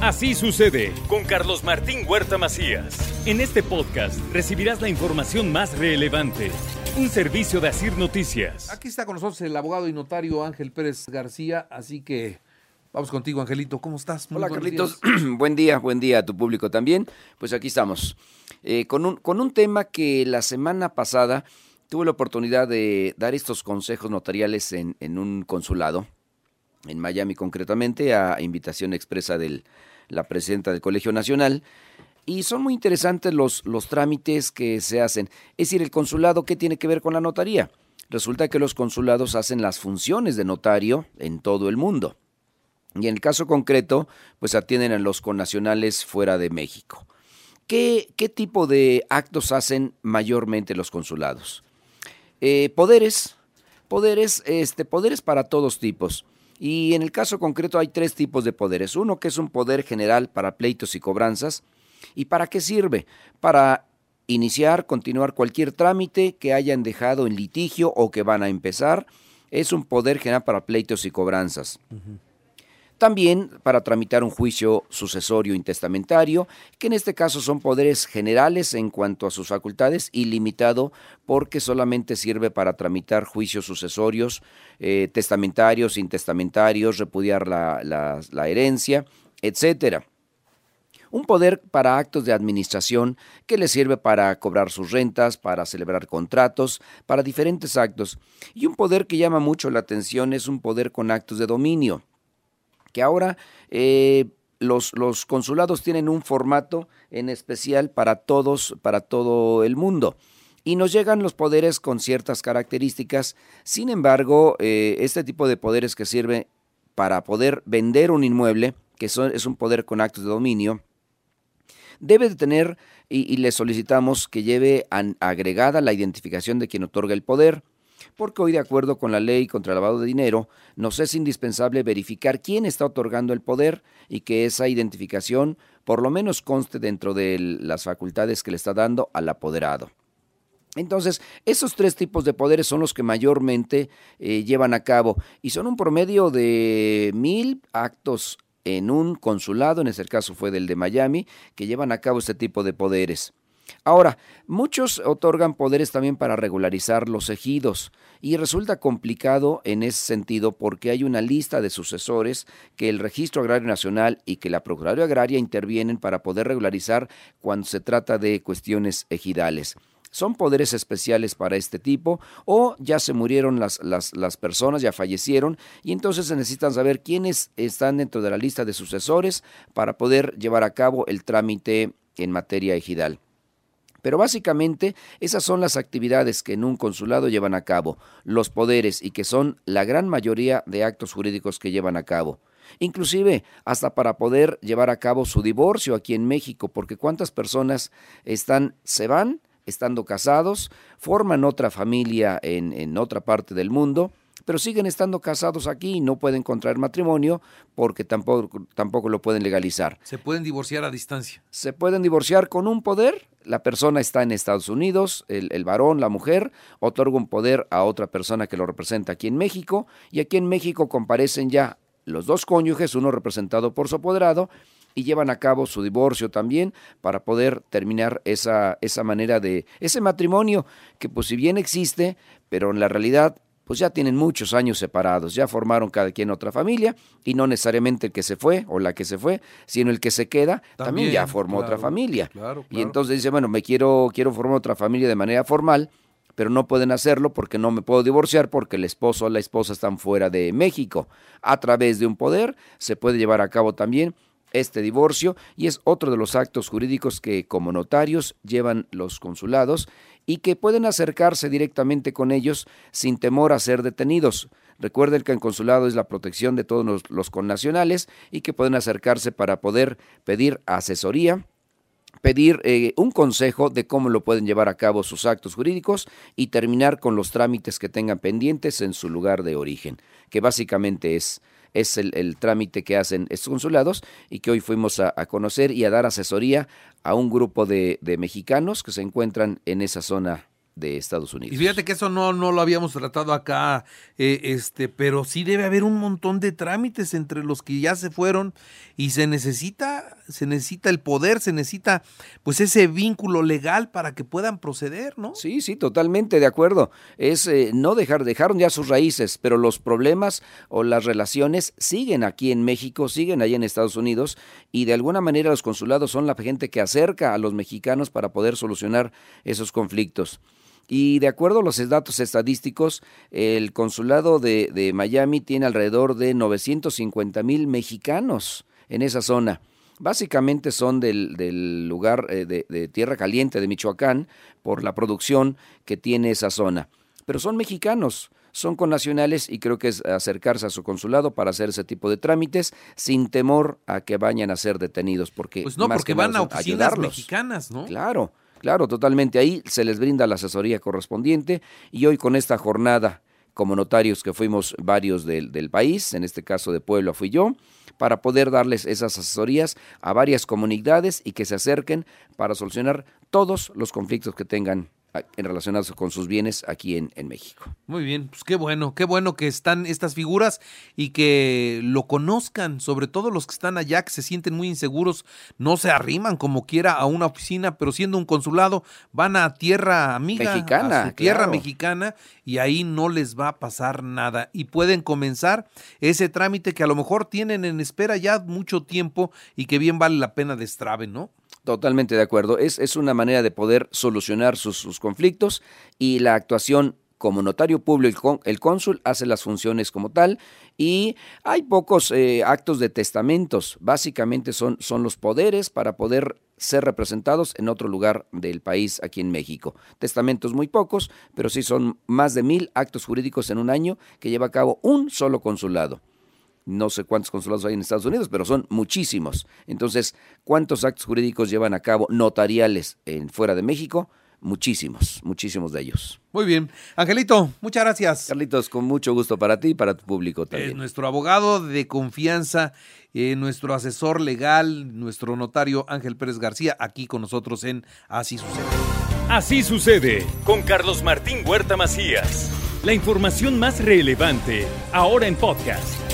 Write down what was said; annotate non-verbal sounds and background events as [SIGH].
Así sucede con Carlos Martín Huerta Macías. En este podcast recibirás la información más relevante. Un servicio de Asir Noticias. Aquí está con nosotros el abogado y notario Ángel Pérez García, así que vamos contigo, Angelito. ¿Cómo estás? Muy Hola, Carlitos. [CLEARS THROAT] buen día, buen día a tu público también. Pues aquí estamos, eh, con, un, con un tema que la semana pasada tuve la oportunidad de dar estos consejos notariales en, en un consulado, en Miami concretamente, a invitación expresa del la presidenta del Colegio Nacional. Y son muy interesantes los, trámites que se hacen. Es decir, el consulado, ¿qué tiene que ver con la notaría? Resulta que los consulados hacen las funciones de notario en todo el mundo. Y en el caso concreto, pues atienden a los connacionales fuera de México. ¿Qué, qué tipo de actos hacen mayormente los consulados? Eh, poderes, poderes, este, poderes para todos tipos. Y en el caso concreto hay tres tipos de poderes. Uno que es un poder general para pleitos y cobranzas. ¿Y para qué sirve? Para iniciar, continuar cualquier trámite que hayan dejado en litigio o que van a empezar. Es un poder general para pleitos y cobranzas. También para tramitar un juicio sucesorio intestamentario, que en este caso son poderes generales en cuanto a sus facultades y limitado porque solamente sirve para tramitar juicios sucesorios, eh, testamentarios, intestamentarios, repudiar la, la herencia, etcétera un poder para actos de administración que le sirve para cobrar sus rentas, para celebrar contratos, para diferentes actos. Y un poder que llama mucho la atención es un poder con actos de dominio que ahora eh, los, consulados tienen un formato en especial para todos, para todo el mundo. Y nos llegan los poderes con ciertas características. Sin embargo, eh, este tipo de poderes que sirve para poder vender un inmueble, que es un poder con actos de dominio, debe de tener, y le solicitamos que lleve agregada la identificación de quien otorga el poder, porque hoy de acuerdo con la ley contra el lavado de dinero, nos es indispensable verificar quién está otorgando el poder y que esa identificación por lo menos conste dentro de las facultades que le está dando al apoderado. Entonces, esos tres tipos de poderes son los que mayormente eh, llevan a cabo y son un promedio de mil actos en un consulado, en este caso fue del de Miami, que llevan a cabo este tipo de poderes. Ahora, muchos otorgan poderes también para regularizar los ejidos y resulta complicado en ese sentido porque hay una lista de sucesores que el Registro Agrario Nacional y que la Procuraduría Agraria intervienen para poder regularizar cuando se trata de cuestiones ejidales son poderes especiales para este tipo o ya se murieron las, las, las, personas, ya fallecieron y entonces se necesitan saber quiénes están dentro de la lista de sucesores para poder llevar a cabo el trámite en materia ejidal. Pero básicamente esas son las actividades que en un consulado llevan a cabo, los poderes y que son la gran mayoría de actos jurídicos que llevan a cabo. Inclusive hasta para poder llevar a cabo su divorcio aquí en México, porque cuántas personas están, se van estando casados, forman otra familia en, en otra parte del mundo, pero siguen estando casados aquí y no pueden contraer matrimonio porque tampoco, tampoco lo pueden legalizar. ¿Se pueden divorciar a distancia? Se pueden divorciar con un poder. La persona está en Estados Unidos, el, el varón, la mujer, otorga un poder a otra persona que lo representa aquí en México y aquí en México comparecen ya los dos cónyuges, uno representado por su apoderado, y llevan a cabo su divorcio también para poder terminar esa, esa manera de, ese matrimonio que pues si bien existe, pero en la realidad pues ya tienen muchos años separados, ya formaron cada quien otra familia y no necesariamente el que se fue o la que se fue, sino el que se queda también, ya formó otra familia. Y entonces dice, bueno, me quiero quiero formar otra familia de manera formal, pero no pueden hacerlo porque no me puedo divorciar porque el esposo o la esposa están fuera de México. A través de un poder se puede llevar a cabo también este divorcio y es otro de los actos jurídicos que como notarios llevan los consulados y que pueden acercarse directamente con ellos sin temor a ser detenidos. Recuerden que en consulado es la protección de todos los, los connacionales y que pueden acercarse para poder pedir asesoría pedir eh, un consejo de cómo lo pueden llevar a cabo sus actos jurídicos y terminar con los trámites que tengan pendientes en su lugar de origen, que básicamente es, es el, el trámite que hacen estos consulados y que hoy fuimos a, a conocer y a dar asesoría a un grupo de, de mexicanos que se encuentran en esa zona de Estados Unidos. Y fíjate que eso no, no lo habíamos tratado acá, eh, este, pero sí debe haber un montón de trámites entre los que ya se fueron y se necesita, se necesita el poder, se necesita pues ese vínculo legal para que puedan proceder, ¿no? Sí, sí, totalmente de acuerdo. Es eh, no dejar, dejaron ya sus raíces, pero los problemas o las relaciones siguen aquí en México, siguen allá en Estados Unidos y de alguna manera los consulados son la gente que acerca a los mexicanos para poder solucionar esos conflictos. Y de acuerdo a los datos estadísticos, el consulado de, de Miami tiene alrededor de 950 mil mexicanos en esa zona. Básicamente son del, del lugar eh, de, de Tierra Caliente de Michoacán por la producción que tiene esa zona. Pero son mexicanos, son connacionales y creo que es acercarse a su consulado para hacer ese tipo de trámites sin temor a que vayan a ser detenidos. Porque Pues no, más porque que van a oficinas ayudarlos. mexicanas, ¿no? Claro, claro, totalmente. Ahí se les brinda la asesoría correspondiente y hoy con esta jornada, como notarios que fuimos varios del, del país, en este caso de Puebla fui yo, para poder darles esas asesorías a varias comunidades y que se acerquen para solucionar todos los conflictos que tengan en relacionados con sus bienes aquí en, en México. Muy bien, pues qué bueno, qué bueno que están estas figuras y que lo conozcan, sobre todo los que están allá, que se sienten muy inseguros, no se arriman como quiera a una oficina, pero siendo un consulado, van a tierra amiga, Mexicana, a su tierra claro. mexicana, y ahí no les va a pasar nada. Y pueden comenzar ese trámite que a lo mejor tienen en espera ya mucho tiempo y que bien vale la pena destraben, ¿no? Totalmente de acuerdo. Es, es una manera de poder solucionar sus, sus conflictos y la actuación como notario público, el, cónsul hace las funciones como tal y hay pocos eh, actos de testamentos. Básicamente son, son los poderes para poder ser representados en otro lugar del país aquí en México. Testamentos muy pocos, pero sí son más de mil actos jurídicos en un año que lleva a cabo un solo consulado no sé cuántos consulados hay en Estados Unidos, pero son muchísimos. Entonces, ¿cuántos actos jurídicos llevan a cabo notariales en fuera de México? Muchísimos, muchísimos de ellos. Muy bien. Angelito, muchas gracias. Carlitos, con mucho gusto para ti y para tu público Es también. nuestro abogado de confianza, eh, nuestro asesor legal, nuestro notario Ángel Pérez García, aquí con nosotros en Así sucede. Así sucede con Carlos Martín Huerta Macías. La información más relevante ahora en podcast.